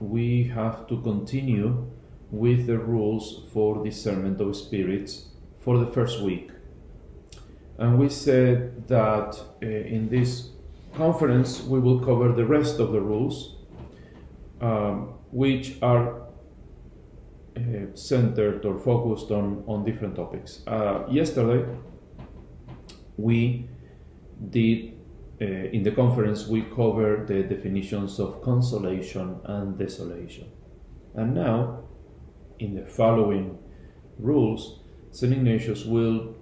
we have to continue with the rules for discernment of spirits for the first week. And we said that uh, in this conference we will cover the rest of the rules, um, which are uh, centered or focused on, on different topics. Uh, yesterday we did uh, in the conference we covered the definitions of consolation and desolation. And now, in the following rules, St. Ignatius will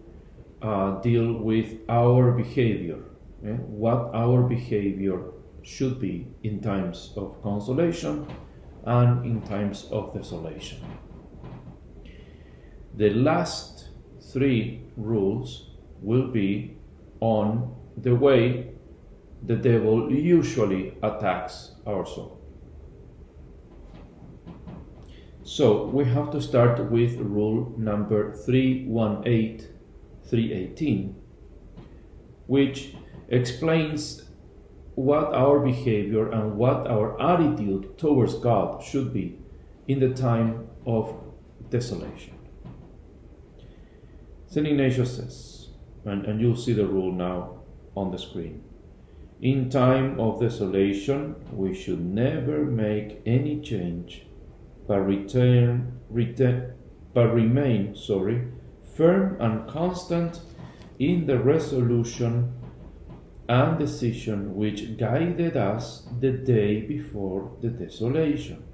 uh, deal with our behavior, eh? what our behavior should be in times of consolation and in times of desolation. The last three rules will be on the way the devil usually attacks our soul. So we have to start with rule number 318 318, which explains what our behavior and what our attitude towards God should be in the time of desolation. St. Ignatius says, and, and you'll see the rule now on the screen. In time of desolation, we should never make any change, but return, return, but remain, sorry, firm and constant in the resolution and decision which guided us the day before the desolation,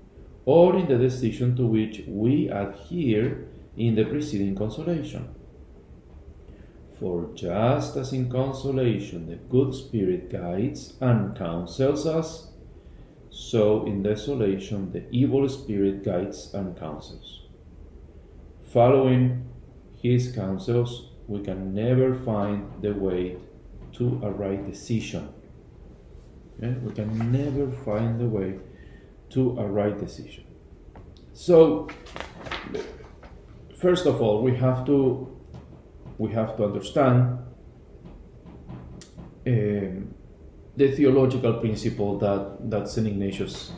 or in the decision to which we adhere in the preceding consolation. For just as in consolation the good Spirit guides and counsels us, so in desolation the evil Spirit guides and counsels. Following his counsels, we can never find the way to a right decision. Okay? We can never find the way to a right decision. So, first of all, we have to we have to understand um, the theological principle that, that St. Ignatius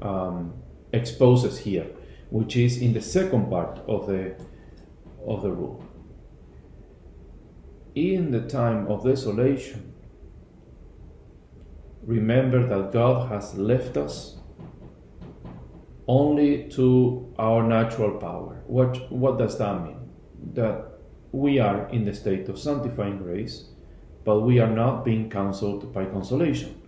um, exposes here, which is in the second part of the, of the rule. In the time of desolation, remember that God has left us only to our natural power. What, what does that mean? That we are in the state of sanctifying grace, but we are not being counseled by consolation.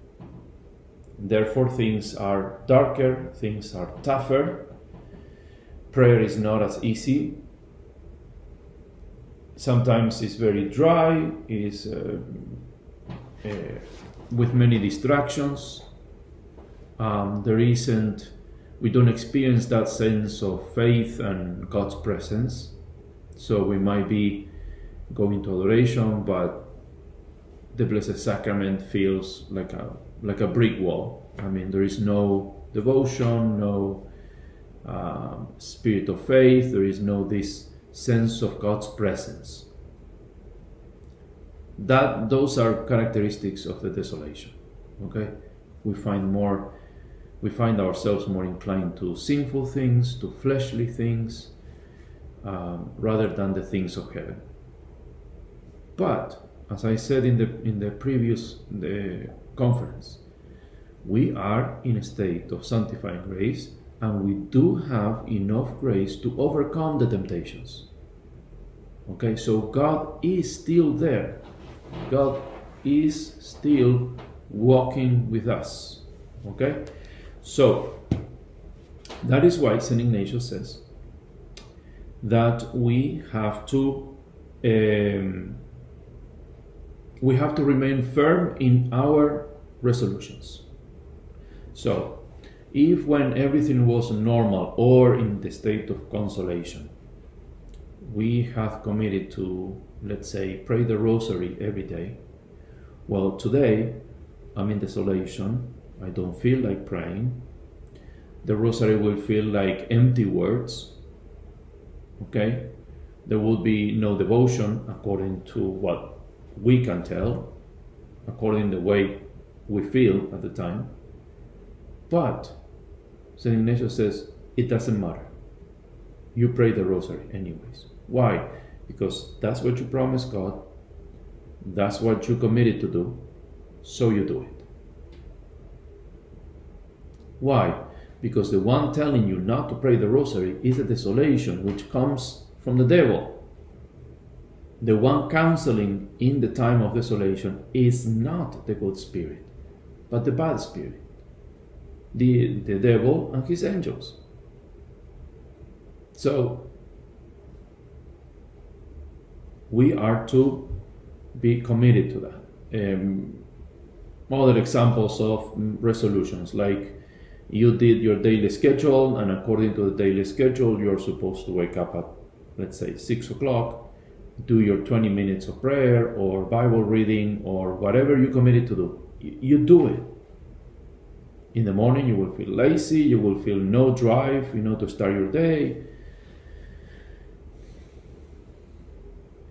Therefore, things are darker, things are tougher, prayer is not as easy. Sometimes it's very dry, it is uh, uh, with many distractions. Um, there isn't, we don't experience that sense of faith and God's presence. So we might be going to adoration, but the Blessed Sacrament feels like a like a brick wall. I mean, there is no devotion, no um, spirit of faith. There is no this sense of God's presence. That those are characteristics of the desolation. Okay, we find more. We find ourselves more inclined to sinful things, to fleshly things, um, rather than the things of heaven. But as I said in the in the previous the conference, we are in a state of sanctifying grace, and we do have enough grace to overcome the temptations. Okay, so God is still there. God is still walking with us. Okay, so that is why Saint Ignatius says that we have to um, we have to remain firm in our resolutions. So, if when everything was normal or in the state of consolation, we have committed to, let's say, pray the rosary every day, well, today I'm in desolation, I don't feel like praying, the rosary will feel like empty words, okay? There will be no devotion according to what we can tell, according to the way we feel at the time. But St. Ignatius says it doesn't matter. You pray the rosary anyways. Why? Because that's what you promised God, that's what you committed to do, so you do it. Why? Because the one telling you not to pray the rosary is a desolation which comes from the devil. The one counseling in the time of desolation is not the good spirit, but the bad spirit, the, the devil and his angels. So, we are to be committed to that. Um, other examples of resolutions, like you did your daily schedule, and according to the daily schedule, you're supposed to wake up at, let's say, six o'clock, do your 20 minutes of prayer or Bible reading or whatever you committed to do. You do it. In the morning, you will feel lazy, you will feel no drive, you know, to start your day.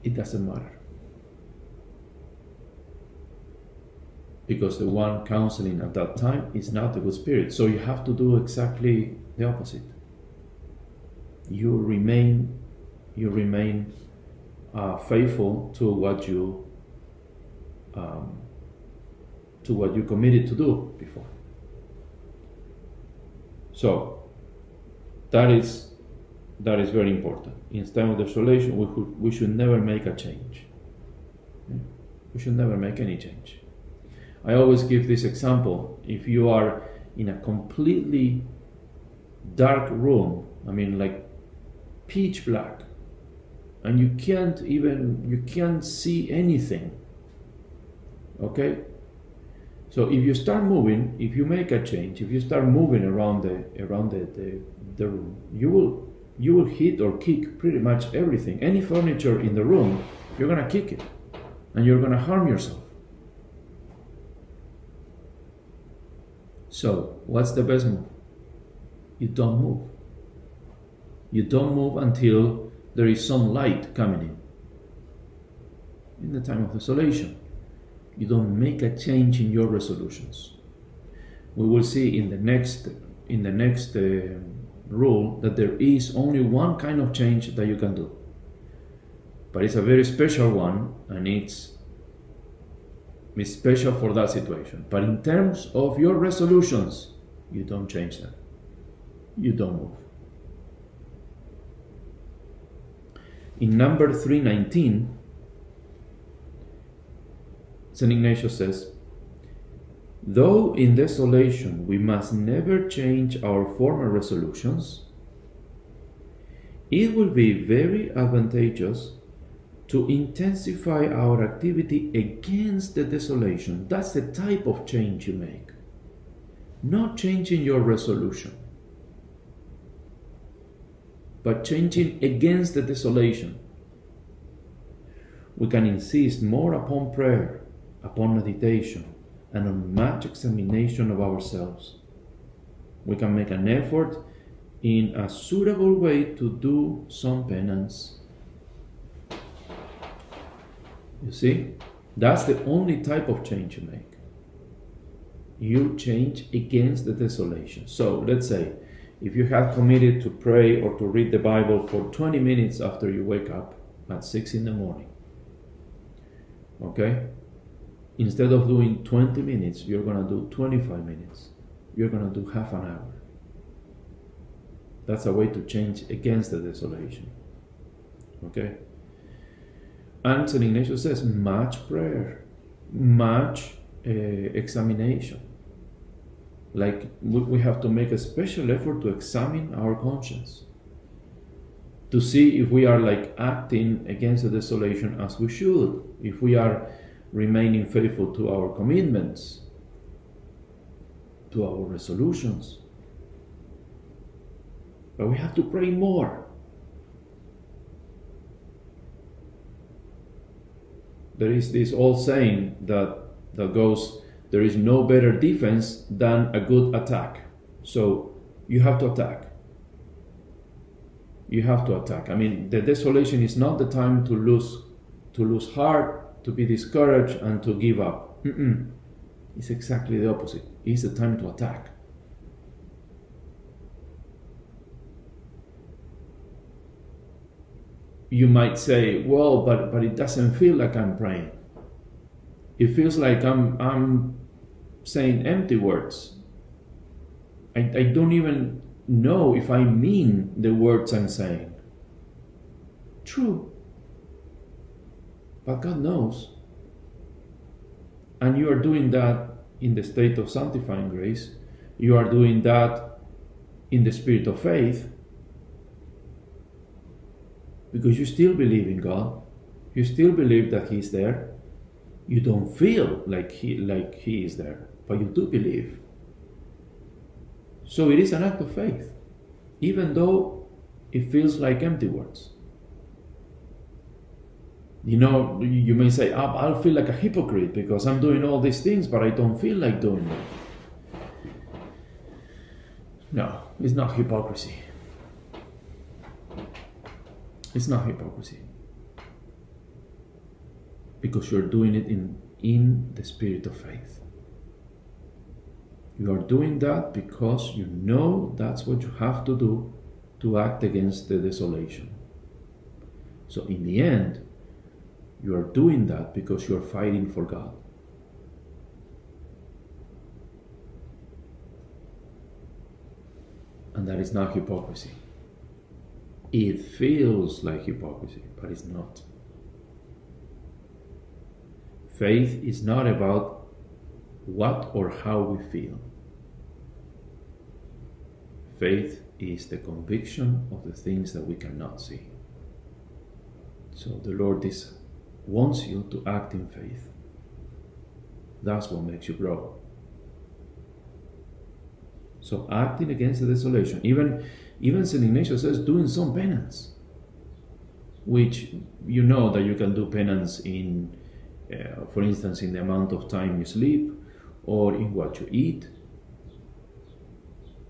It doesn't matter. Because the one counseling at that time is not the good spirit. So you have to do exactly the opposite. You remain, you remain uh, faithful to what you, um, to what you committed to do before. So that is that is very important. In time of desolation, we, could, we should never make a change. We should never make any change. I always give this example. If you are in a completely dark room, I mean like pitch black, and you can't even you can't see anything. Okay? So if you start moving, if you make a change, if you start moving around the around the, the, the room, you will you will hit or kick pretty much everything. Any furniture in the room, you're gonna kick it. And you're gonna harm yourself. So, what's the best move? You don't move. You don't move until there is some light coming in. In the time of desolation, you don't make a change in your resolutions. We will see in the next in the next uh, rule that there is only one kind of change that you can do. But it's a very special one and it's special for that situation. But in terms of your resolutions, you don't change them. You don't move. In number 319, St. Ignatius says, Though in desolation we must never change our former resolutions, it will be very advantageous to intensify our activity against the desolation. That's the type of change you make. Not changing your resolution, but changing against the desolation. We can insist more upon prayer, upon meditation, and on much examination of ourselves. We can make an effort in a suitable way to do some penance you see? That's the only type of change you make. You change against the desolation. So let's say if you have committed to pray or to read the Bible for 20 minutes after you wake up at 6 in the morning, okay? Instead of doing 20 minutes, you're going to do 25 minutes. You're going to do half an hour. That's a way to change against the desolation. Okay? And St. Ignatius says much prayer, much uh, examination. Like we, we have to make a special effort to examine our conscience, to see if we are like acting against the desolation as we should, if we are remaining faithful to our commitments, to our resolutions, but we have to pray more. There is this old saying that, that goes, there is no better defense than a good attack. So you have to attack. You have to attack. I mean, the desolation is not the time to lose to lose heart, to be discouraged, and to give up. Mm-mm. It's exactly the opposite. It's the time to attack. You might say, well, but, but it doesn't feel like I'm praying. It feels like I'm, I'm saying empty words. I, I don't even know if I mean the words I'm saying. True. But God knows. And you are doing that in the state of sanctifying grace. You are doing that in the spirit of faith. Because you still believe in God. You still believe that He's there. You don't feel like He like He is there, but you do believe. So it is an act of faith, even though it feels like empty words. You know, you may say, oh, I'll feel like a hypocrite because I'm doing all these things, but I don't feel like doing them. No, it's not hypocrisy. It's not hypocrisy. Because you're doing it in, in the spirit of faith. You are doing that because you know that's what you have to do to act against the desolation. So, in the end, you are doing that because you are fighting for God. And that is not hypocrisy. It feels like hypocrisy, but it's not. Faith is not about what or how we feel. Faith is the conviction of the things that we cannot see. So the Lord is wants you to act in faith. That's what makes you grow. So acting against the desolation, even even Saint Ignatius says doing some penance, which you know that you can do penance in, uh, for instance, in the amount of time you sleep or in what you eat.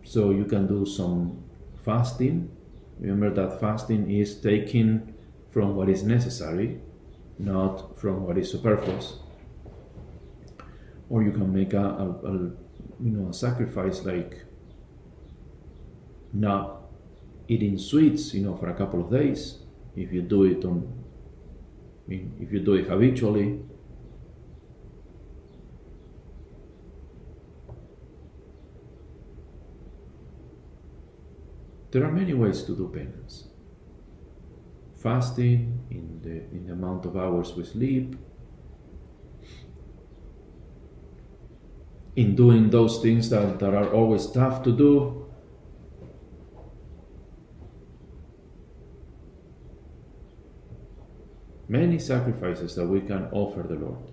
So you can do some fasting. Remember that fasting is taking from what is necessary not from what is superfluous. Or you can make a, a, a you know a sacrifice like not eating sweets, you know, for a couple of days. If you do it on, I mean, if you do it habitually, there are many ways to do penance fasting, in the, in the amount of hours we sleep, in doing those things that, that are always tough to do. Many sacrifices that we can offer the Lord.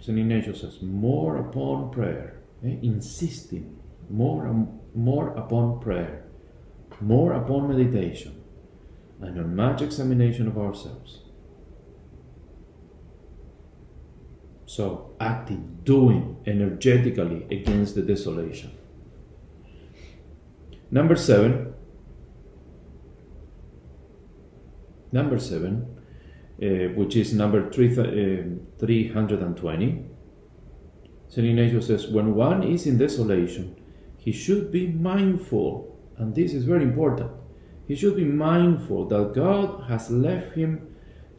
St. Ignatius says, more upon prayer, eh? insisting more and more upon prayer more upon meditation and on much examination of ourselves. So, acting, doing energetically against the desolation. Number seven. Number seven, uh, which is number three, uh, 320. St. Ignatius says, When one is in desolation, he should be mindful and this is very important, he should be mindful that God has left him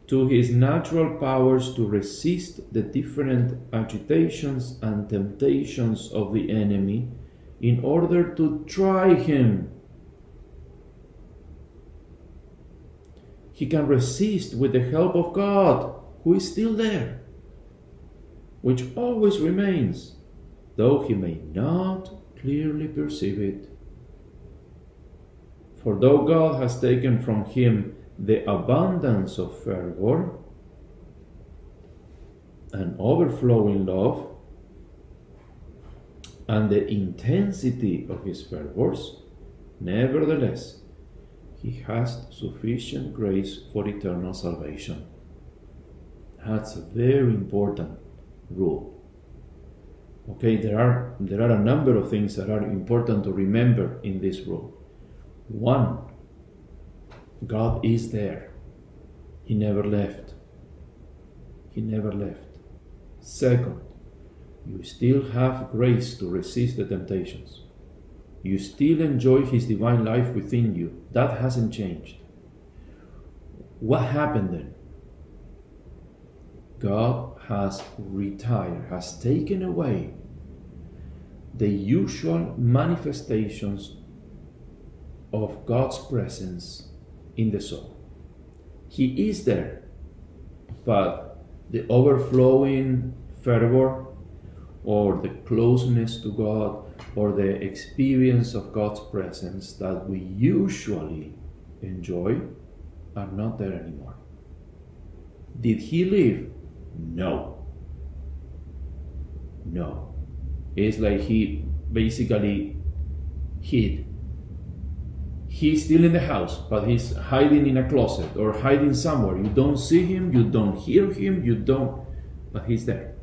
to his natural powers to resist the different agitations and temptations of the enemy in order to try him. He can resist with the help of God, who is still there, which always remains, though he may not clearly perceive it. For though God has taken from him the abundance of fervor and overflowing love, and the intensity of his fervors, nevertheless, he has sufficient grace for eternal salvation. That's a very important rule. Okay, there are there are a number of things that are important to remember in this rule. One, God is there. He never left. He never left. Second, you still have grace to resist the temptations. You still enjoy His divine life within you. That hasn't changed. What happened then? God has retired, has taken away the usual manifestations of God's presence in the soul. He is there, but the overflowing fervor or the closeness to God or the experience of God's presence that we usually enjoy are not there anymore. Did he leave? No. No. It's like he basically hid. He's still in the house, but he's hiding in a closet or hiding somewhere. You don't see him, you don't hear him, you don't, but he's there.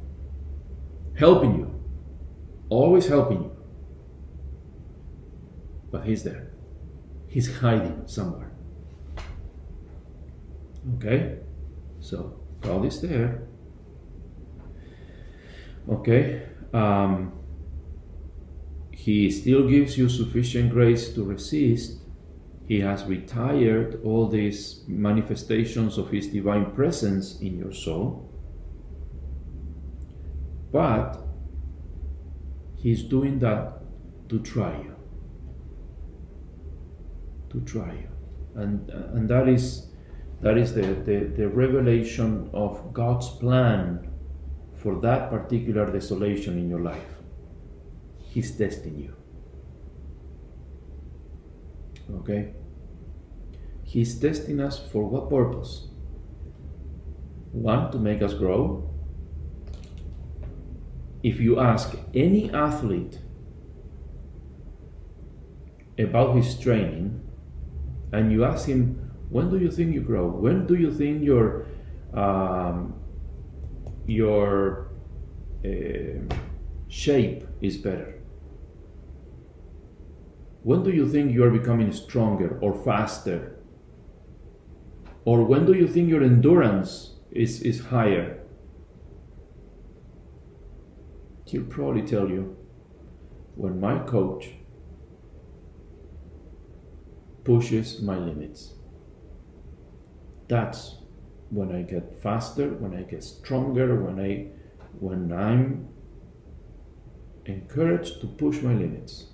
Helping you. Always helping you. But he's there. He's hiding somewhere. Okay? So, God is there. Okay? Um, he still gives you sufficient grace to resist. He has retired all these manifestations of His divine presence in your soul. But He's doing that to try you. To try you. And, and that is, that is the, the, the revelation of God's plan for that particular desolation in your life. He's testing you. Okay? He's testing us for what purpose? One, to make us grow. If you ask any athlete about his training, and you ask him, when do you think you grow? When do you think your um, your uh, shape is better? When do you think you are becoming stronger or faster? Or when do you think your endurance is, is higher? He'll probably tell you when my coach pushes my limits. That's when I get faster, when I get stronger, when I when I'm encouraged to push my limits.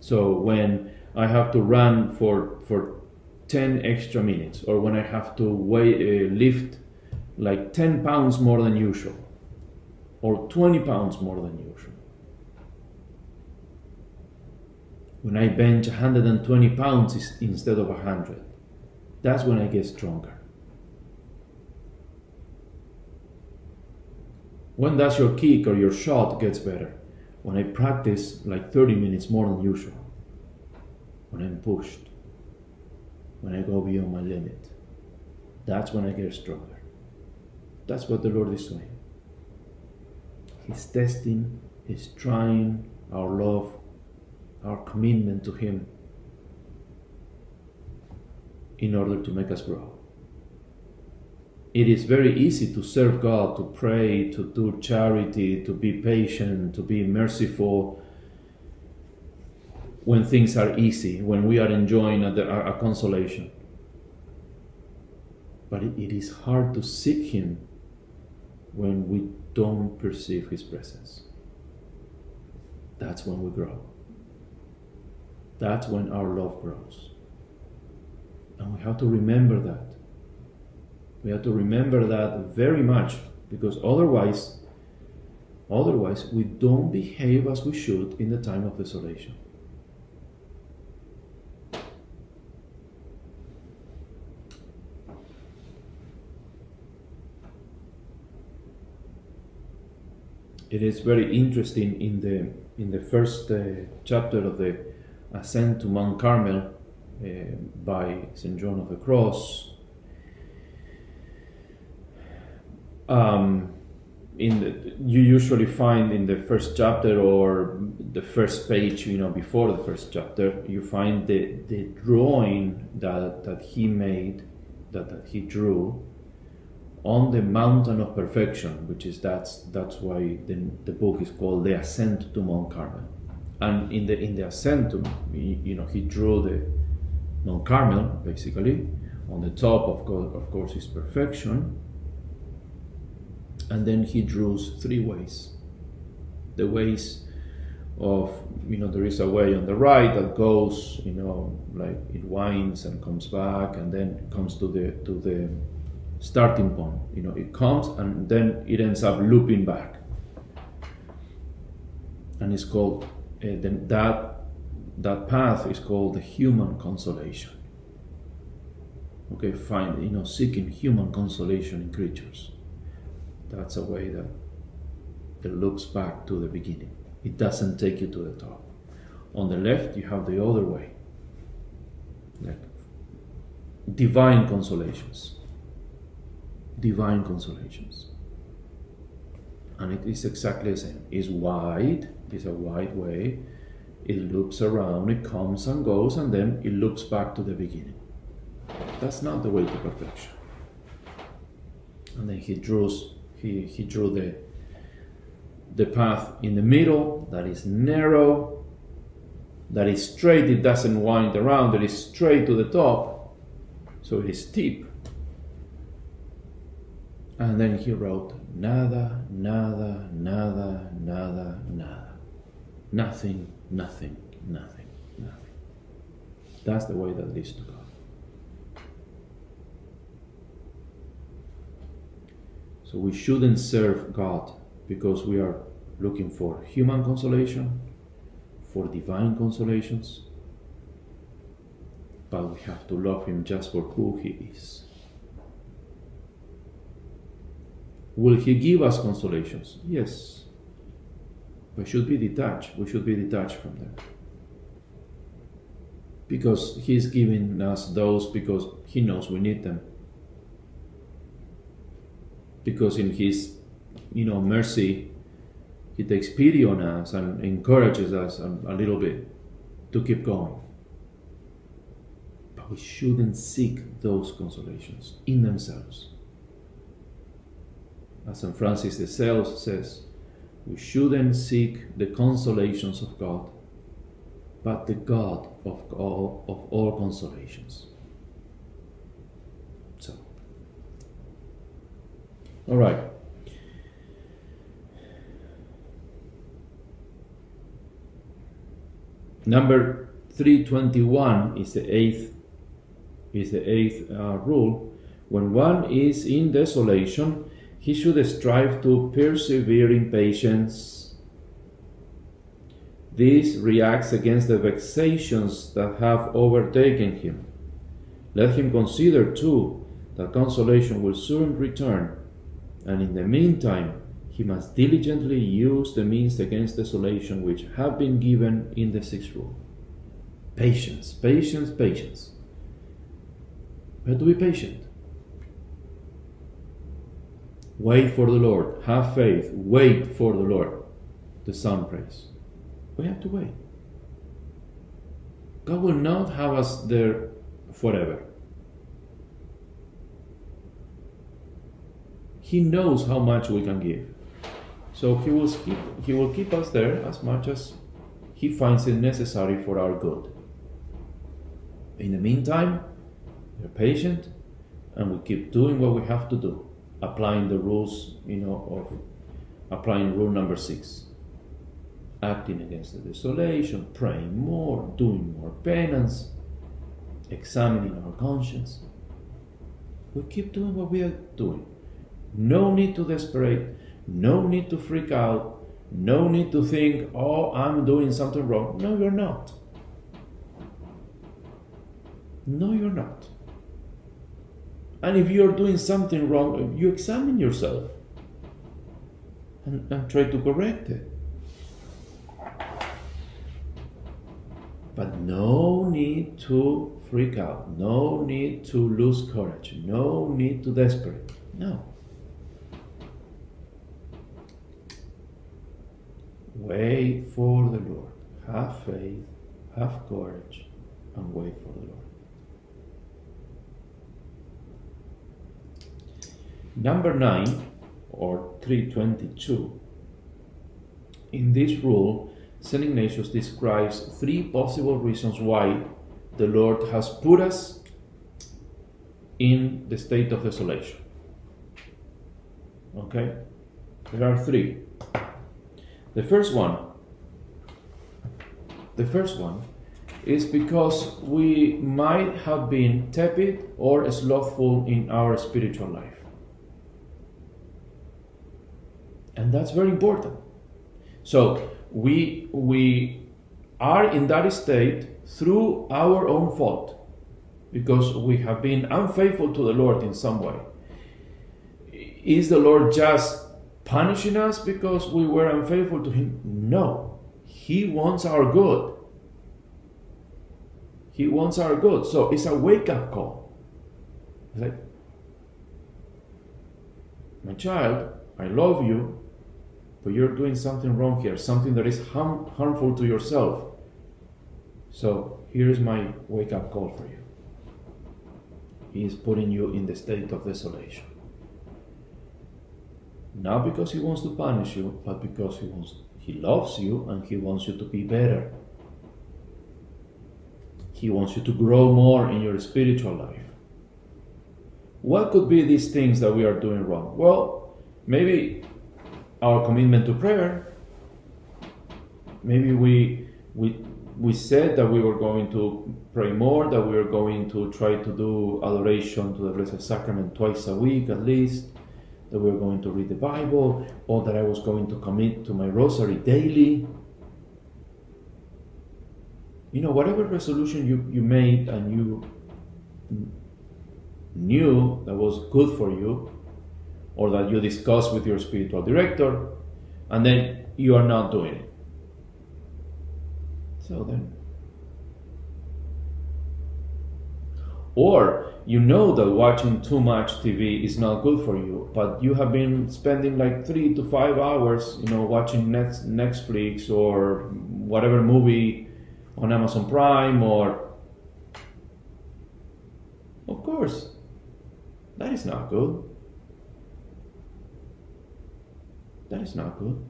So when I have to run for for 10 extra minutes or when I have to weigh, uh, lift like 10 pounds more than usual or 20 pounds more than usual. When I bench 120 pounds instead of 100, that's when I get stronger. When does your kick or your shot gets better? When I practice like 30 minutes more than usual. When I'm pushed. When I go beyond my limit. That's when I get stronger. That's what the Lord is doing. He's testing, He's trying our love, our commitment to Him in order to make us grow it is very easy to serve God, to pray, to do charity, to be patient, to be merciful when things are easy, when we are enjoying a, a, consolation. But it, it is hard to seek Him when we don't perceive His presence. That's when we grow. That's when our love grows. And we have to remember that. We have to remember that very much because otherwise, otherwise we don't behave as we should in the time of desolation. It is very interesting in the in the first uh, chapter of the ascent to Mount Carmel uh, by Saint John of the Cross. Um, in the, you usually find in the first chapter or the first page, you know, before the first chapter, you find the, the drawing that, that he made, that, that he drew on the mountain of perfection, which is that's that's why the, the book is called the ascent to Mount Carmel. And in the in the ascent, to, you know, he drew the Mount Carmel basically. On the top, of of course, is perfection. And then he draws three ways. The ways of you know there is a way on the right that goes you know like it winds and comes back and then comes to the to the starting point. You know, it comes and then it ends up looping back, and it's called uh, then that that path is called the human consolation. Okay, find you know seeking human consolation in creatures. That's a way that it looks back to the beginning. It doesn't take you to the top. On the left, you have the other way, like divine consolations divine consolations. And it is exactly the same. It's wide, it's a wide way, it loops around, it comes and goes, and then it loops back to the beginning. That's not the way to perfection. And then he draws he, he drew the the path in the middle that is narrow, that is straight, it doesn't wind around, it is straight to the top, so it is steep. And then he wrote, nada, nada, nada, nada, nada. Nothing, nothing, nothing, nothing. That's the way that leads to God. So we shouldn't serve God because we are looking for human consolation, for divine consolations, but we have to love Him just for who He is. Will He give us consolations? Yes. We should be detached. We should be detached from them. Because He's giving us those because He knows we need them. Because in His, you know, mercy, He takes pity on us and encourages us a, a little bit to keep going. But we shouldn't seek those consolations in themselves as St. Francis de Sales says, we shouldn't seek the consolations of God, but the God of all, of all consolations. So, all right. Number 321 is the eighth is the eighth uh, rule. When one is in desolation, he should strive to persevere in patience. This reacts against the vexations that have overtaken him. Let him consider, too, that consolation will soon return, and in the meantime, he must diligently use the means against desolation which have been given in the sixth rule. Patience, patience, patience. We have to be patient. Wait for the Lord. Have faith. Wait for the Lord. The psalm prays. We have to wait. God will not have us there forever. He knows how much we can give. So he will keep, he will keep us there as much as he finds it necessary for our good. In the meantime, we're patient and we keep doing what we have to do applying the rules, you know, of applying rule number six. Acting against the desolation, praying more, doing more penance, examining our conscience. We keep doing what we are doing. No need to desperate, no need to freak out, no need to think, oh, I'm doing something wrong. No, you're not. No, you're not. And if you're doing something wrong, you examine yourself. and, and try to correct it. But no need to freak out, no need to lose courage, no need to desperate. No. Wait for the Lord. Have faith, have courage, and wait for the Lord. Number 9 or 322. In this rule, St. Ignatius describes three possible reasons why the Lord has put us in the state of desolation. Okay? There are three. The first one, the first one is because we might have been tepid or slothful in our spiritual life. And that's very important. So we we are in that state through our own fault because we have been unfaithful to the Lord in some way. Is the Lord just punishing us because we were unfaithful to Him? No. He wants our good. He wants our good. So it's a wake up call. It's like, my child, I love you, but you're doing something wrong here, something that is harm, harmful to yourself. So here's my wake up call for you. He is putting you in the state of desolation. Not because he wants to punish you, but because he wants he loves you and he wants you to be better. He wants you to grow more in your spiritual life. What could be these things that we are doing wrong? Well, maybe our commitment to prayer. Maybe we we we said that we were going to pray more, that we were going to try to do adoration to the Blessed Sacrament twice a week at least, that we were going to read the Bible, or that I was going to commit to my rosary daily. You know, whatever resolution you, you made and you knew that was good for you, or that you discuss with your spiritual director, and then you are not doing it. So then, or you know that watching too much TV is not good for you, but you have been spending like three to five hours, you know, watching Next Netflix or whatever movie on Amazon Prime or. Of course, that is not good. That is not good.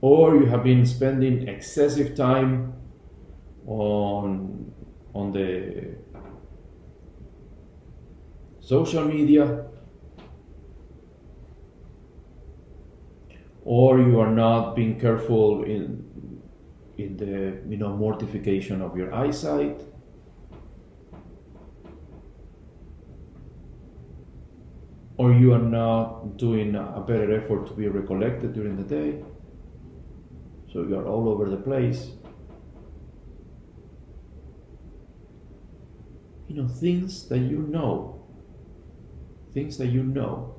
Or you have been spending excessive time on on the social media or you are not being careful in in the you know mortification of your eyesight or you are not doing a better effort to be recollected during the day. So you are all over the place. You know, things that you know, things that you know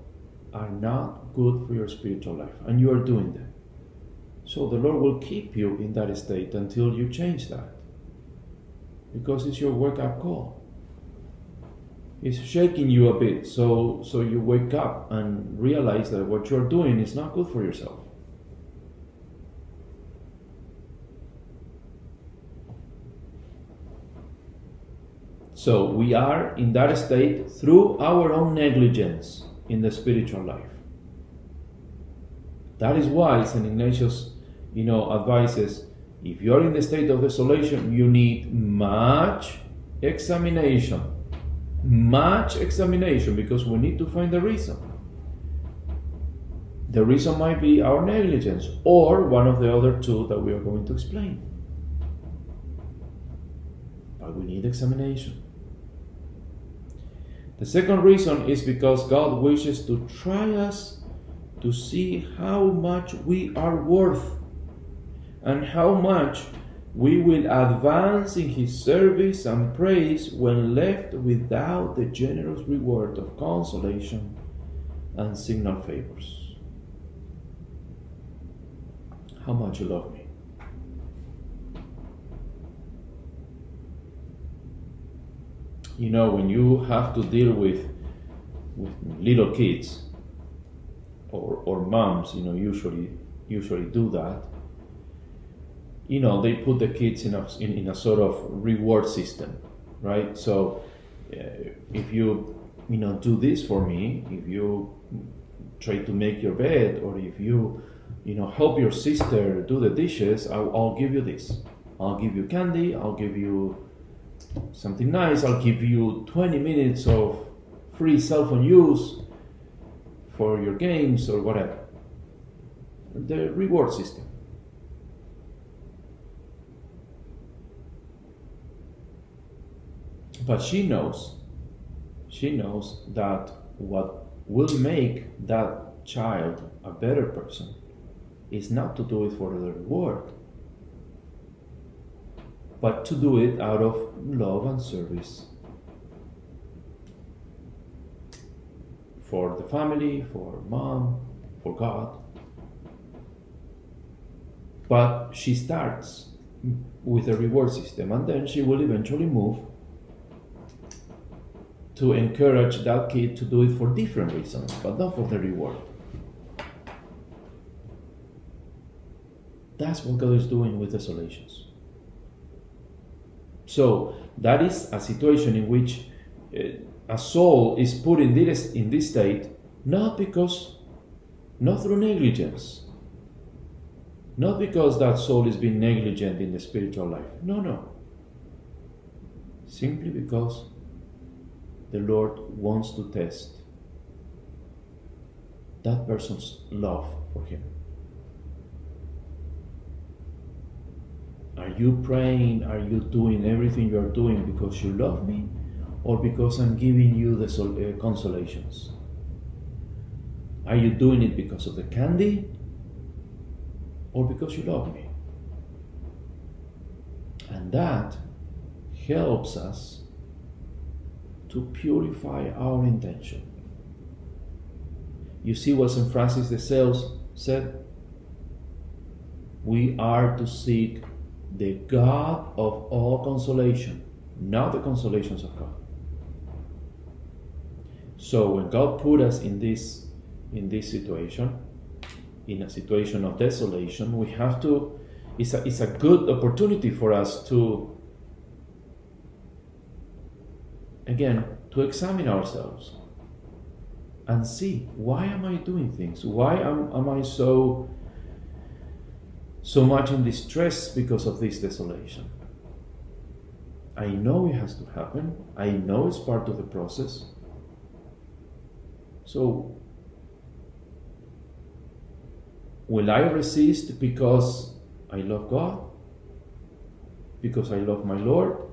are not good for your spiritual life, and you are doing them. So the Lord will keep you in that state until you change that. Because it's your wake up call is shaking you a bit so so you wake up and realize that what you're doing is not good for yourself. So we are in that state through our own negligence in the spiritual life. That is why st ignatius you know advises if you're in the state of desolation you need much examination much examination because we need to find the reason. The reason might be our negligence or one of the other two that we are going to explain. But we need examination. The second reason is because God wishes to try us to see how much we are worth and how much we will advance in his service and praise when left without the generous reward of consolation and signal favors. how much you love me. You know, when you have to deal with with little kids or or moms, you know, usually usually do that. You know, they put the kids in a in, in a sort of reward system, right? So uh, if you you know do this for me, if you try to make your bed, or if you you know help your sister do the dishes, I'll, I'll give you this. I'll give you candy. I'll give you something nice. I'll give you 20 minutes of free cell phone use for your games or whatever. The reward system. But she knows, she knows that what will make that child a better person is not to do it for the reward, but to do it out of love and service for the family, for mom, for God. But she starts with a reward system and then she will eventually move to encourage that kid to do it for different reasons, but not for the reward. That's what God is doing with desolations. So that is a situation in which uh, a soul is put in this in this state not because not through negligence not because that soul is being negligent in the spiritual life no no simply because the lord wants to test that person's love for him Are you praying? Are you doing everything you are doing because you love me or because I'm giving you the uh, consolations? Are you doing it because of the candy or because you love me? And that helps us to purify our intention. You see what St. Francis de Sales said? We are to seek the God of all consolation, not the consolations of God. So when God put us in this in this situation, in a situation of desolation, we have to it's a, it's a good opportunity for us to again to examine ourselves and see why am I doing things? Why am, am I so so much in distress because of this desolation. I know it has to happen. I know it's part of the process. So, will I resist because I love God? Because I love my Lord?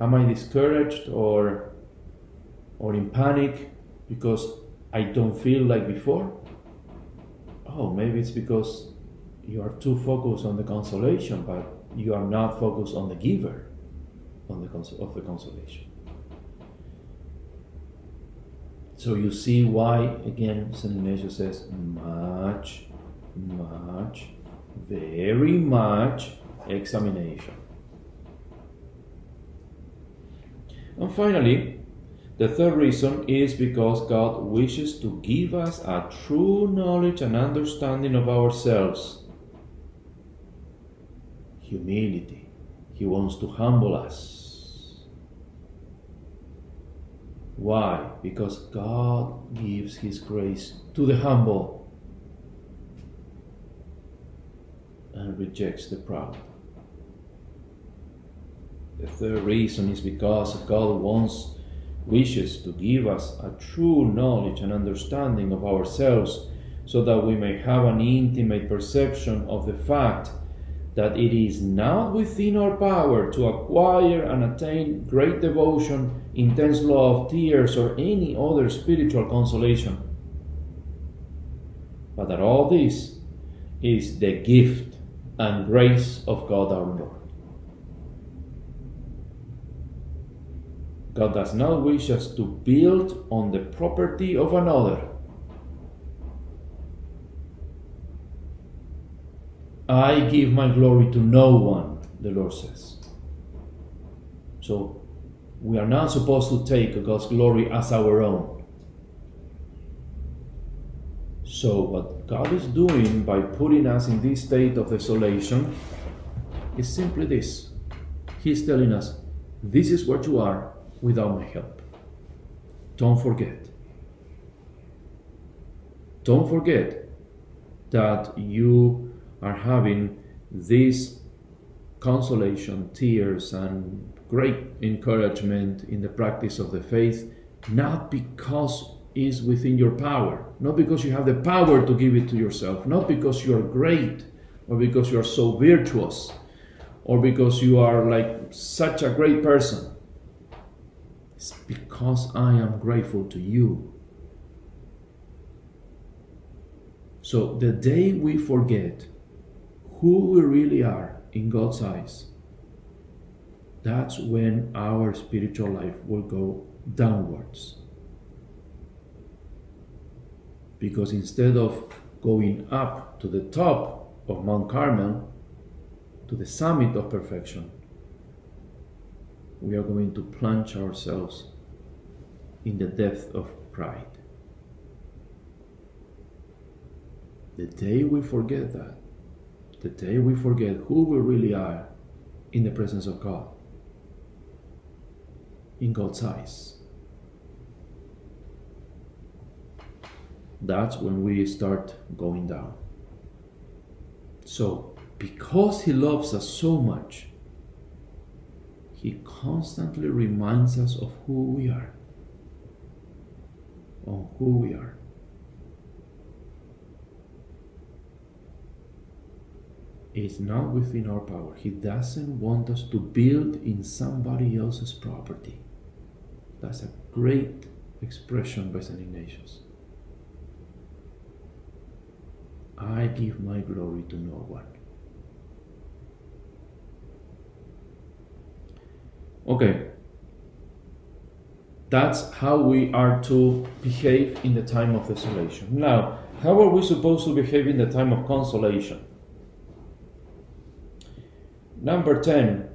Am I discouraged or, or in panic because I don't feel like before? oh, maybe it's because you are too focused on the consolation, but you are not focused on the giver on the cons- of the consolation. So you see why, again, St. Ignatius says, much, much, very much examination. And finally, the third reason is because God wishes to give us a true knowledge and understanding of ourselves. Humility. He wants to humble us. Why? Because God gives His grace to the humble and rejects the proud. The third reason is because God wants wishes to give us a true knowledge and understanding of ourselves so that we may have an intimate perception of the fact that it is not within our power to acquire and attain great devotion, intense love, tears, or any other spiritual consolation, but that all this is the gift and grace of God our Lord. God does not wish us to build on the property of another. I give my glory to no one, the Lord says. So we are not supposed to take God's glory as our own. So, what God is doing by putting us in this state of desolation is simply this He's telling us, This is what you are without my help. Don't forget. Don't forget that you are having this consolation, tears, and great encouragement in the practice of the faith, not because it's within your power, not because you have the power to give it to yourself, not because you are great or because you are so virtuous or because you are like such a great person. It's because I am grateful to you. So the day we forget who we really are in God's eyes, that's when our spiritual life will go downwards. Because instead of going up to the top of Mount Carmel, to the summit of perfection, we are going to plunge ourselves in the depth of pride. The day we forget that, the day we forget who we really are in the presence of God, in God's eyes. That's when we start going down. So, because He loves us so much, He constantly reminds us of who we are. Of who we are. It's not within our power. He doesn't want us to build in somebody else's property. That's a great expression by St. Ignatius. I give my glory to no one. Okay, that's how we are to behave in the time of desolation. Now, how are we supposed to behave in the time of consolation? Number 10,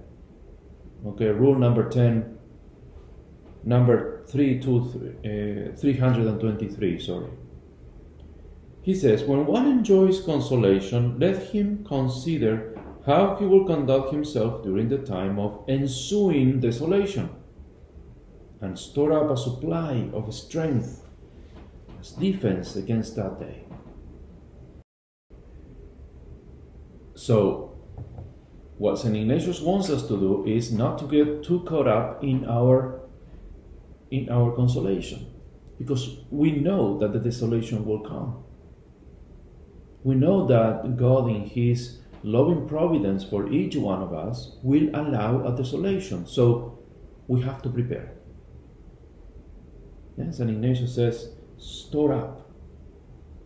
okay, rule number 10 number 3 to, uh, 323, sorry. He says, When one enjoys consolation, let him consider how he will conduct himself during the time of ensuing desolation, and store up a supply of strength as defense against that day. So, what St. Ignatius wants us to do is not to get too caught up in our in our consolation because we know that the desolation will come. We know that God, in His loving providence for each one of us, will allow a desolation. So we have to prepare. Yes, and Ignatius says, store up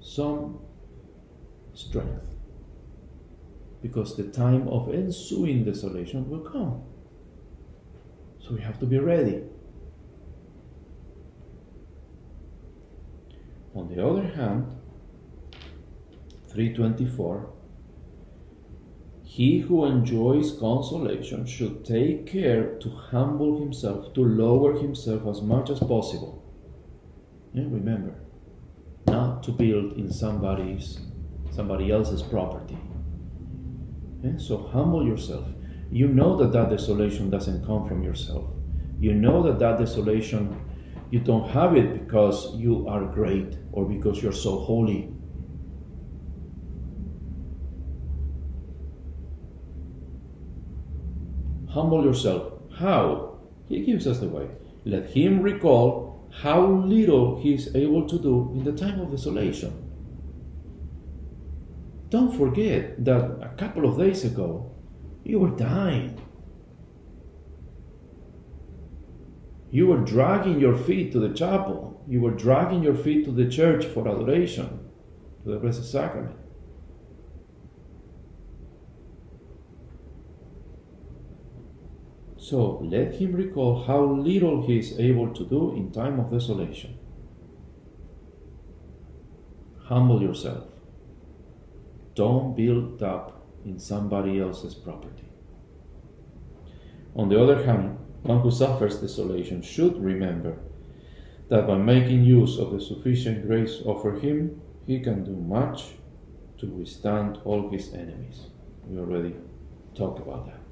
some strength because the time of ensuing desolation will come. So we have to be ready. On the other hand, 324 He who enjoys consolation should take care to humble himself, to lower himself as much as possible. And remember, not to build in somebody's somebody else's property. And so humble yourself. You know that that desolation doesn't come from yourself. You know that that desolation you don't have it because you are great or because you're so holy. Humble yourself. How? He gives us the way. Let him recall how little he is able to do in the time of desolation. Don't forget that a couple of days ago you were dying. You were dragging your feet to the chapel. You were dragging your feet to the church for adoration, to the Blessed Sacrament. So let him recall how little he is able to do in time of desolation. Humble yourself. Don't build up in somebody else's property. On the other hand, one who suffers desolation should remember that by making use of the sufficient grace offered him, he can do much to withstand all his enemies. We already talked about that.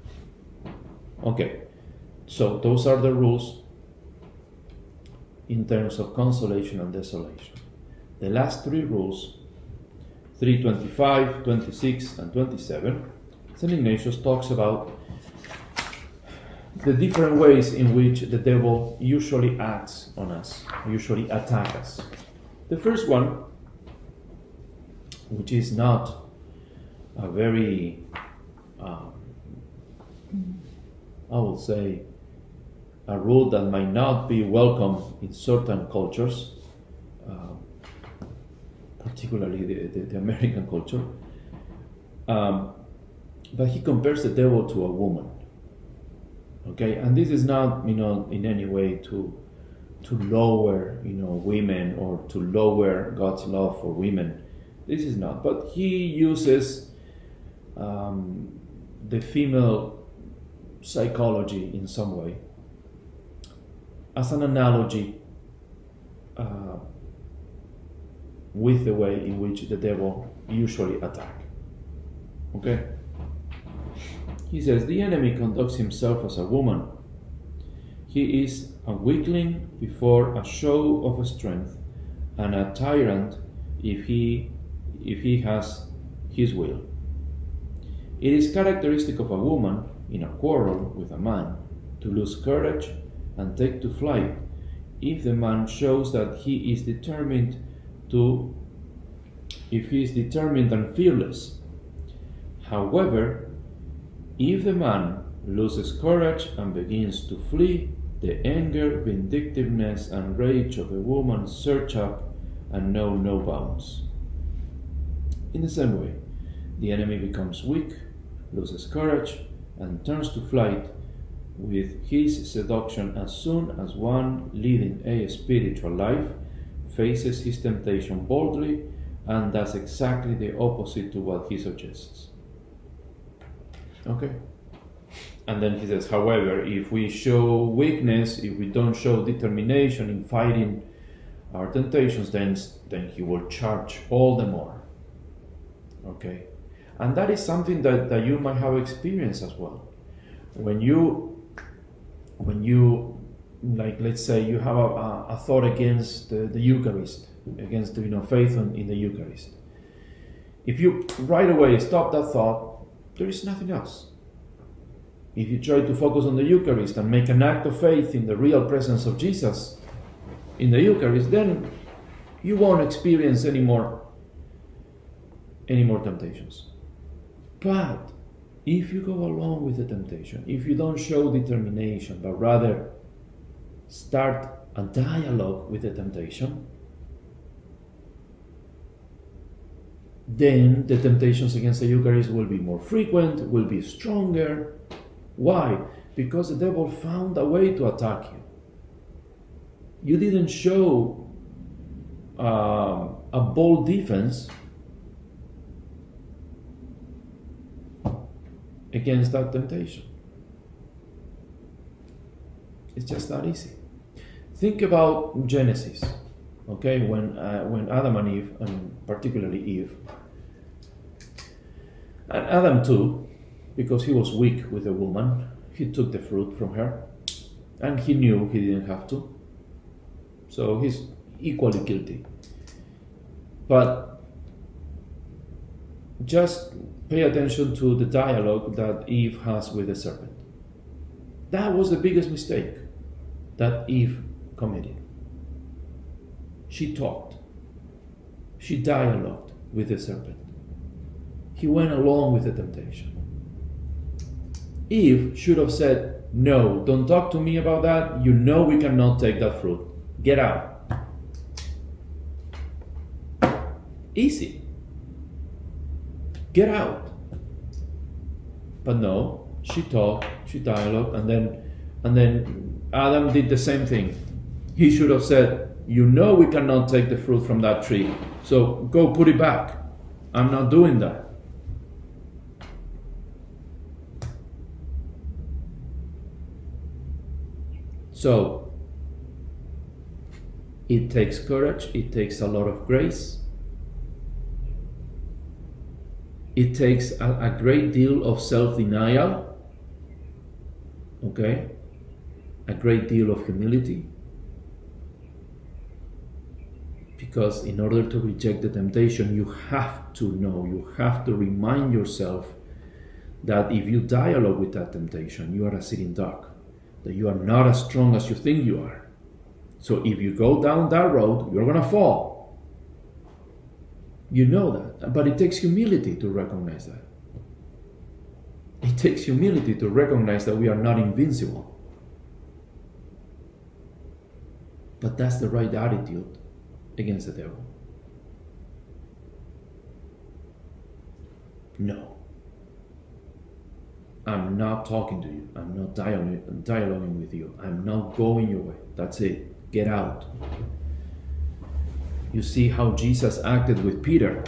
Okay, so those are the rules in terms of consolation and desolation. The last three rules 325, 26, and 27, St. Ignatius talks about the different ways in which the devil usually acts on us, usually attack us. The first one, which is not a very, uh, I will say, a rule that might not be welcome in certain cultures, uh, particularly the, the, the, American culture. Um, but he compares the devil to a woman. Okay, and this is not, you know, in any way to to lower, you know, women or to lower God's love for women. This is not. But he uses um, the female psychology in some way as an analogy uh, with the way in which the devil usually attack. Okay? He says the enemy conducts himself as a woman. He is a weakling before a show of strength and a tyrant if he if he has his will. It is characteristic of a woman in a quarrel with a man to lose courage and take to flight if the man shows that he is determined to if he is determined and fearless. However, if the man loses courage and begins to flee, the anger, vindictiveness, and rage of the woman surge up and know no bounds. In the same way, the enemy becomes weak, loses courage, and turns to flight with his seduction as soon as one leading a spiritual life faces his temptation boldly and does exactly the opposite to what he suggests. Okay? And then he says, however, if we show weakness, if we don't show determination in fighting our temptations, then, then he will charge all the more. Okay? And that is something that, that you might have experienced as well. When you when you like let's say you have a, a thought against the, the Eucharist, against you know faith in, in the Eucharist. If you right away stop that thought, there is nothing else. If you try to focus on the Eucharist and make an act of faith in the real presence of Jesus in the Eucharist, then you won't experience any more any more temptations. But if you go along with the temptation, if you don't show determination, but rather start a dialogue with the temptation, then the temptations against the Eucharist will be more frequent, will be stronger. Why? Because the devil found a way to attack you. You didn't show uh, a bold defense against that temptation. It's just that easy. Think about Genesis, okay, when, uh, when Adam and Eve, and particularly Eve, and Adam too, because he was weak with a woman, he took the fruit from her, and he knew he didn't have to. So he's equally guilty. But just pay attention to the dialogue that Eve has with the serpent. That was the biggest mistake that Eve committed. She talked, she dialogued with the serpent. He went along with the temptation. Eve should have said, No, don't talk to me about that. You know we cannot take that fruit. Get out. Easy. Get out. But no, she talked, she dialogued, and then, and then Adam did the same thing. He should have said, You know, we cannot take the fruit from that tree, so go put it back. I'm not doing that. So it takes courage, it takes a lot of grace, it takes a, a great deal of self denial, okay, a great deal of humility. Because in order to reject the temptation, you have to know, you have to remind yourself that if you dialogue with that temptation, you are a sitting duck, that you are not as strong as you think you are. So if you go down that road, you're going to fall. You know that. But it takes humility to recognize that. It takes humility to recognize that we are not invincible. But that's the right attitude against the devil. No. I'm not talking to you. I'm not dialoguing, dialoguing with you. I'm not going your way. That's it. Get out. You see how Jesus acted with Peter.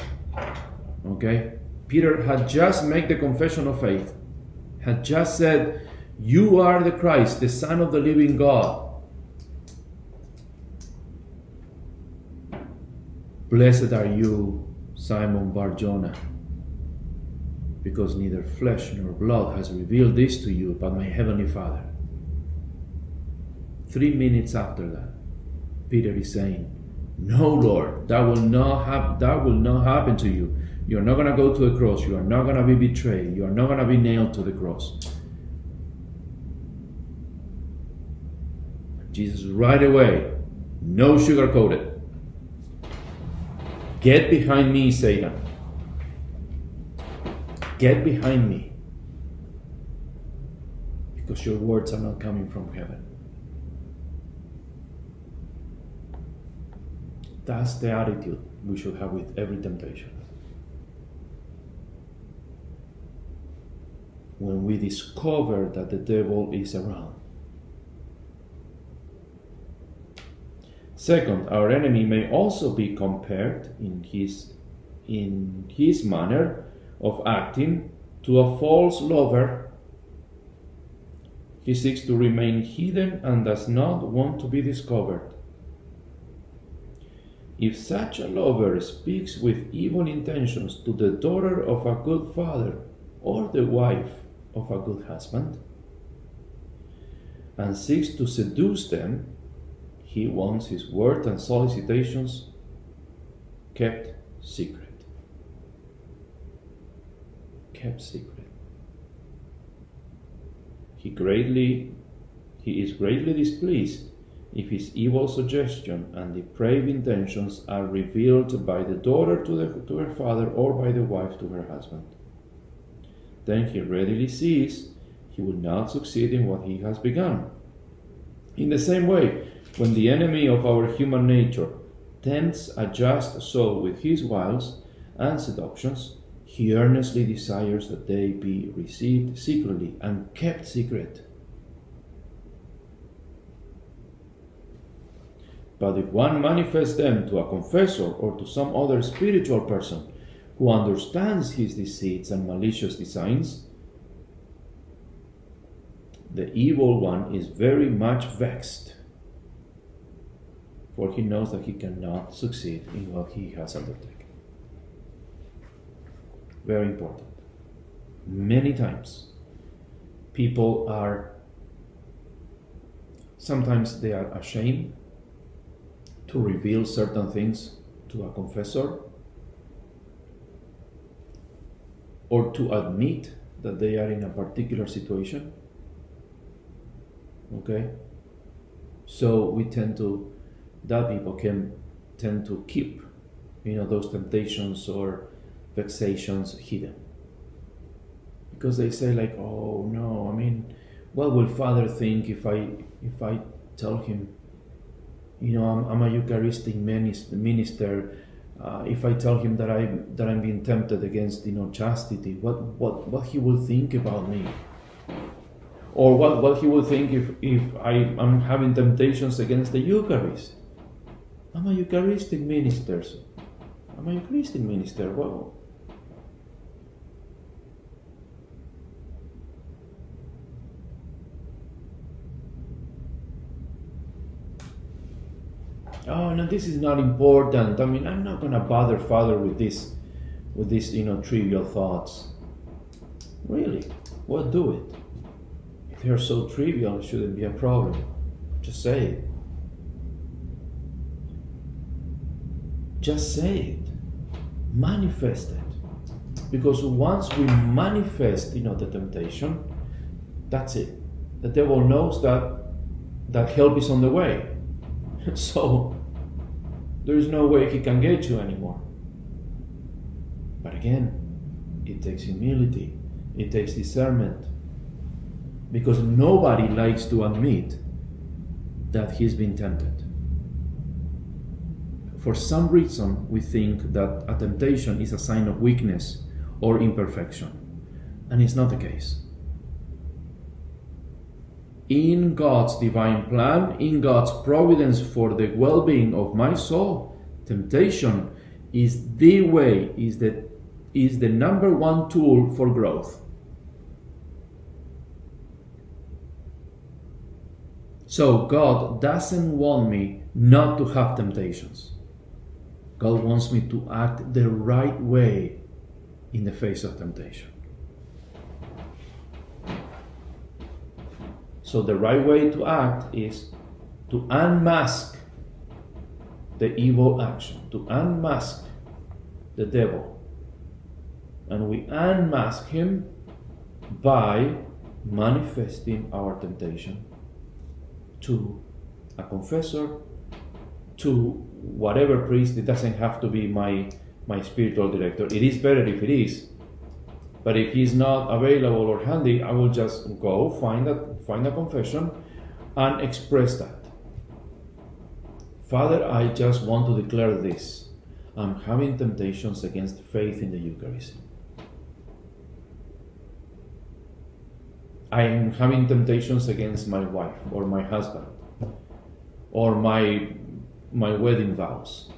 Okay? Peter had just made the confession of faith, had just said, You are the Christ, the Son of the living God. Blessed are you, Simon Barjona, because neither flesh nor blood has revealed this to you, but my heavenly Father. Three minutes after that, Peter is saying, No, Lord, that will not have that will not happen to you. You're not gonna go to the cross, you are not gonna be betrayed, you are not gonna be nailed to the cross. Jesus right away, no sugar coated. Get behind me, Satan. Get behind me. Because your words are not coming from heaven. That's the attitude we should have with every temptation. When we discover that the devil is around. Second, our enemy may also be compared in his in his manner of acting to a false lover. He seeks to remain hidden and does not want to be discovered. If such a lover speaks with evil intentions to the daughter of a good father or the wife of a good husband, and seeks to seduce them, he wants his words and solicitations kept secret. Kept secret. He greatly he is greatly displeased if his evil suggestion and depraved intentions are revealed by the daughter to, the, to her father or by the wife to her husband. Then he readily sees he will not succeed in what he has begun. In the same way, when the enemy of our human nature tempts a just soul with his wiles and seductions, he earnestly desires that they be received secretly and kept secret. But if one manifests them to a confessor or to some other spiritual person who understands his deceits and malicious designs, the evil one is very much vexed for he knows that he cannot succeed in what he has undertaken. Very important. Many times, people are, sometimes they are ashamed to reveal certain things to a confessor or to admit that they are in a particular situation. Okay? So we tend to that people can tend to keep you know those temptations or vexations hidden because they say like oh no i mean what will father think if i if i tell him you know i'm, I'm a eucharistic minister uh, if i tell him that i that i'm being tempted against you know chastity what what what he will think about me or what what he will think if if i am having temptations against the eucharist I'm a Eucharistic minister. I'm a Eucharistic minister. Well, oh no, this is not important. I mean, I'm not gonna bother Father with this, with these you know trivial thoughts. Really, well, do it. If they're so trivial, it shouldn't be a problem. Just say it. Just say it. Manifest it. Because once we manifest, you know, the temptation, that's it. The devil knows that that help is on the way. so there is no way he can get you anymore. But again, it takes humility, it takes discernment. Because nobody likes to admit that he's been tempted. For some reason, we think that a temptation is a sign of weakness or imperfection, and it's not the case in God's divine plan, in God's providence for the well being of my soul, temptation is the way, is the, is the number one tool for growth. So, God doesn't want me not to have temptations. God wants me to act the right way in the face of temptation. So the right way to act is to unmask the evil action, to unmask the devil. And we unmask him by manifesting our temptation to a confessor, to whatever priest. It doesn't have to be my, my spiritual director. It is better if it is. But if he's not available or handy, I will just go find a find a confession and express that. Father, I just want to declare this. I'm having temptations against faith in the Eucharist. I am having temptations against my wife or my husband or my my wedding vows.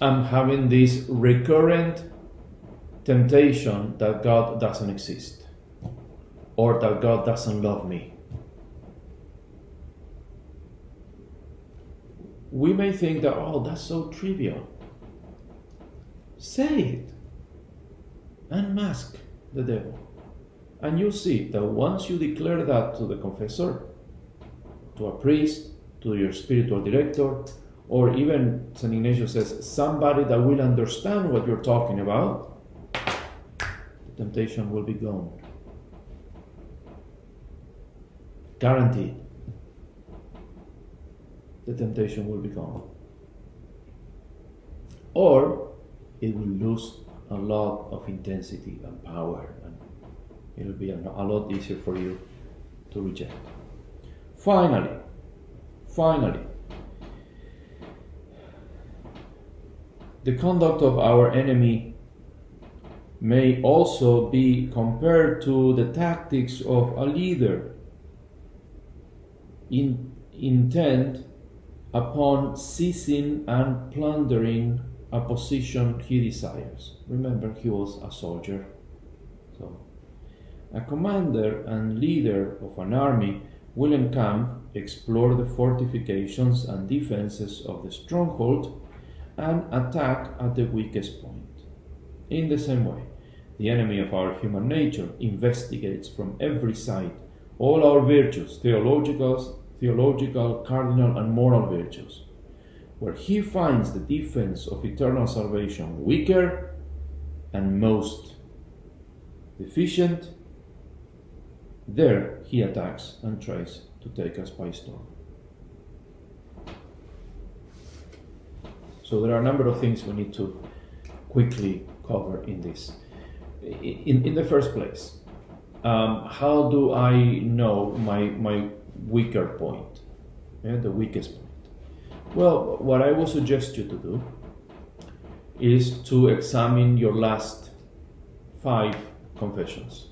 I'm having this recurrent temptation that God doesn't exist or that God doesn't love me. We may think that, oh, that's so trivial. Say it. Unmask the devil. And you'll see that once you declare that to the confessor, to a priest, to your spiritual director, or even St. Ignatius says, somebody that will understand what you're talking about, the temptation will be gone. Guaranteed. The temptation will be gone. Or it will lose a lot of intensity and power, and it'll be a lot easier for you to reject. Finally, finally, The conduct of our enemy may also be compared to the tactics of a leader in, intent upon seizing and plundering a position he desires. Remember, he was a soldier. So, a commander and leader of an army will encamp, explore the fortifications and defenses of the stronghold, and attack at the weakest point. In the same way, the enemy of our human nature investigates from every side all our virtues, theological, theological, cardinal, and moral virtues. Where he finds the defense of eternal salvation weaker and most deficient, there he attacks and tries to take us by storm. So there are a number of things we need to quickly cover in this. In, in the first place, um, how do I know my, my weaker point, yeah, the weakest point? Well, what I will suggest you to do is to examine your last five confessions.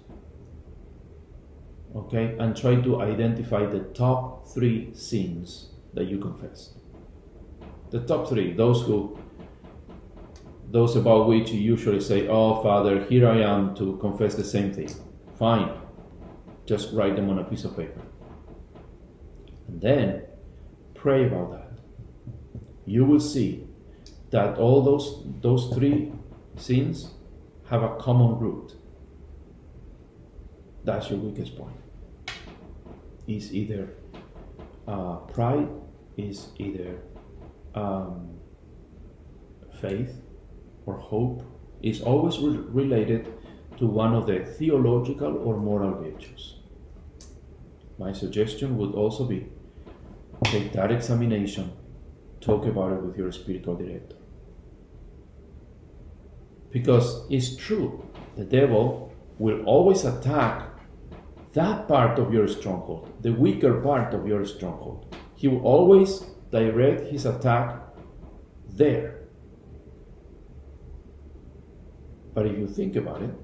Okay, and try to identify the top three sins that you confessed the top three, those who, those about which you usually say, "Oh, Father, here I am to confess the same thing." Fine, Just write them on a piece of paper. And then pray about that. You will see that all those those three sins have a common root. That's your weakest point. Is either uh, pride, is either um, faith or hope, is always re- related to one of the theological or moral virtues. My suggestion would also be take that examination, talk about it with your spiritual director. Because it's true, the devil will always attack that part of your stronghold, the weaker part of your stronghold. He will always direct his attack there. But if you think about it,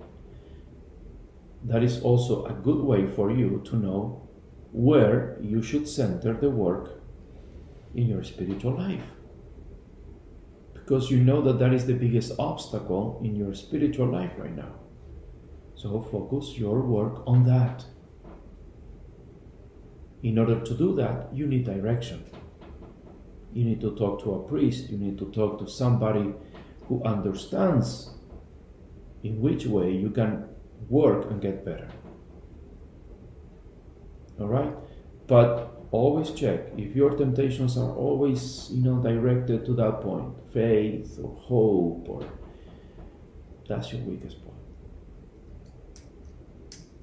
that is also a good way for you to know where you should center the work in your spiritual life. Because you know that that is the biggest obstacle in your spiritual life right now. So focus your work on that. In order to do that, you need direction. You need to talk to a priest, you need to talk to somebody who understands in which way you can work and get better. All right? But always check if your temptations are always, you know, directed to that point, faith or hope or that's your weakest point.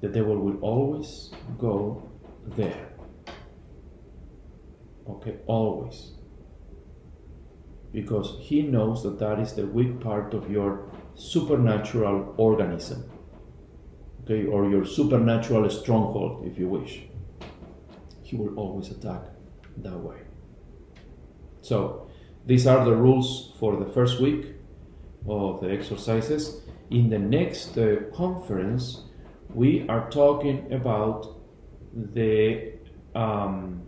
The devil will always go there. Okay, always. Because he knows that that is the weak part of your supernatural organism. Okay, or your supernatural stronghold, if you wish he will always attack that way. So, these are the rules for the first week of the exercises. In the next uh, conference, we are talking about the um,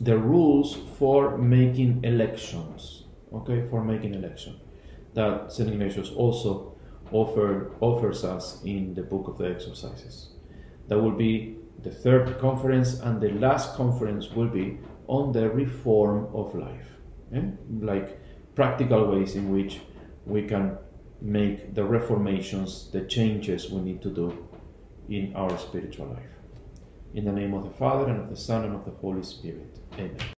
the rules for making elections. Okay, for making election that Saint Ignatius also offer offers us in the book of the exercises. That will be the third conference and the last conference will be on the reform of life. Eh? Like practical ways in which we can make the reformations, the changes we need to do in our spiritual life. In the name of the Father, and of the Son, and of the Holy Spirit. Amen.